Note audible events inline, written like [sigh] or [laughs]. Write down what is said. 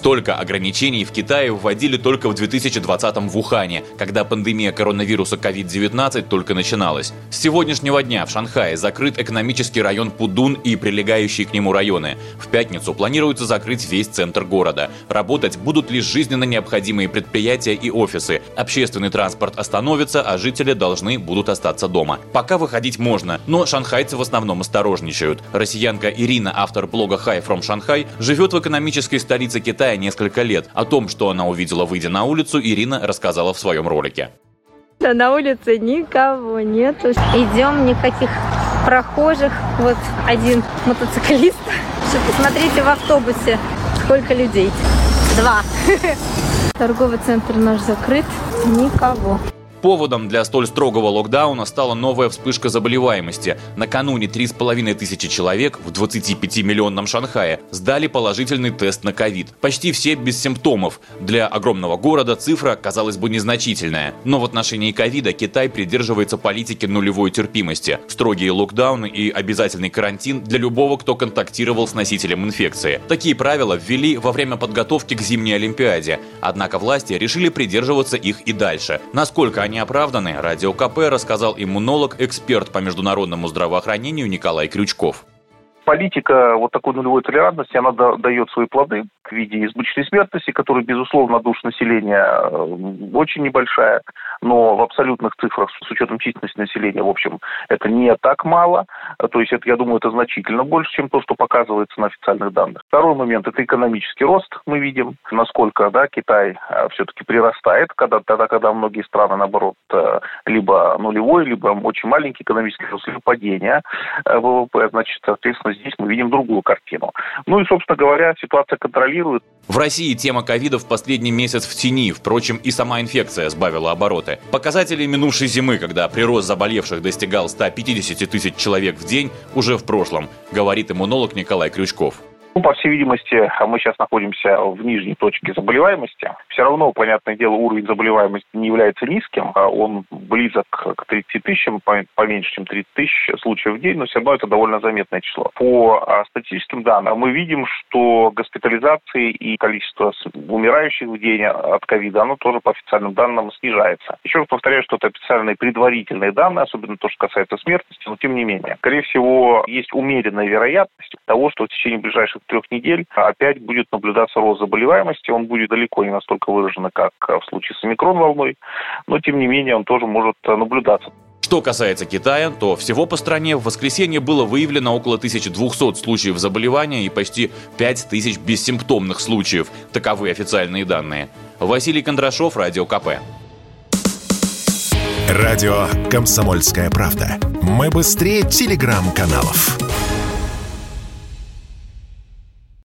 Столько ограничений в Китае вводили только в 2020-м в Ухане, когда пандемия коронавируса COVID-19 только начиналась. С сегодняшнего дня в Шанхае закрыт экономический район Пудун и прилегающие к нему районы. В пятницу планируется закрыть весь центр города. Работать будут лишь жизненно необходимые предприятия и офисы. Общественный транспорт остановится, а жители должны будут остаться дома. Пока выходить можно, но шанхайцы в основном осторожничают. Россиянка Ирина, автор блога Hi from Shanghai, живет в экономической столице Китая Китая несколько лет. О том, что она увидела, выйдя на улицу, Ирина рассказала в своем ролике. Да, на улице никого нету. Идем, никаких прохожих. Вот один мотоциклист. Посмотрите в автобусе, сколько людей. Два. [laughs] Торговый центр наш закрыт. Никого. Поводом для столь строгого локдауна стала новая вспышка заболеваемости. Накануне 3,5 тысячи человек в 25-миллионном Шанхае сдали положительный тест на ковид. Почти все без симптомов. Для огромного города цифра, казалось бы, незначительная. Но в отношении ковида Китай придерживается политики нулевой терпимости. Строгие локдауны и обязательный карантин для любого, кто контактировал с носителем инфекции. Такие правила ввели во время подготовки к зимней Олимпиаде. Однако власти решили придерживаться их и дальше. Насколько они они оправданы, Радио КП рассказал иммунолог, эксперт по международному здравоохранению Николай Крючков. Политика вот такой нулевой толерантности, она дает свои плоды в виде избыточной смертности, которая, безусловно, на душу населения э, очень небольшая, но в абсолютных цифрах с учетом численности населения, в общем, это не так мало. То есть, это, я думаю, это значительно больше, чем то, что показывается на официальных данных. Второй момент – это экономический рост. Мы видим, насколько да, Китай э, все-таки прирастает, когда, тогда, когда многие страны, наоборот, э, либо нулевой, либо очень маленький экономический рост, либо падение ВВП. Значит, соответственно, здесь мы видим другую картину. Ну и, собственно говоря, ситуация контролирует. В России тема ковида в последний месяц в тени. Впрочем, и сама инфекция сбавила обороты. Показатели минувшей зимы, когда прирост заболевших достигал 150 тысяч человек в день, уже в прошлом, говорит иммунолог Николай Крючков. Ну, по всей видимости, мы сейчас находимся в нижней точке заболеваемости. Все равно, понятное дело, уровень заболеваемости не является низким. А он близок к 30 тысячам, поменьше, чем 30 тысяч случаев в день, но все равно это довольно заметное число. По а, статистическим данным мы видим, что госпитализации и количество умирающих в день от ковида, оно тоже по официальным данным снижается. Еще раз повторяю, что это официальные предварительные данные, особенно то, что касается смертности, но тем не менее. Скорее всего, есть умеренная вероятность того, что в течение ближайших трех недель опять будет наблюдаться рост заболеваемости. Он будет далеко не настолько выражен, как в случае с омикрон-волной, но тем не менее он тоже может наблюдаться. Что касается Китая, то всего по стране в воскресенье было выявлено около 1200 случаев заболевания и почти 5000 бессимптомных случаев. Таковы официальные данные. Василий Кондрашов, Радио КП. Радио «Комсомольская правда». Мы быстрее телеграм-каналов.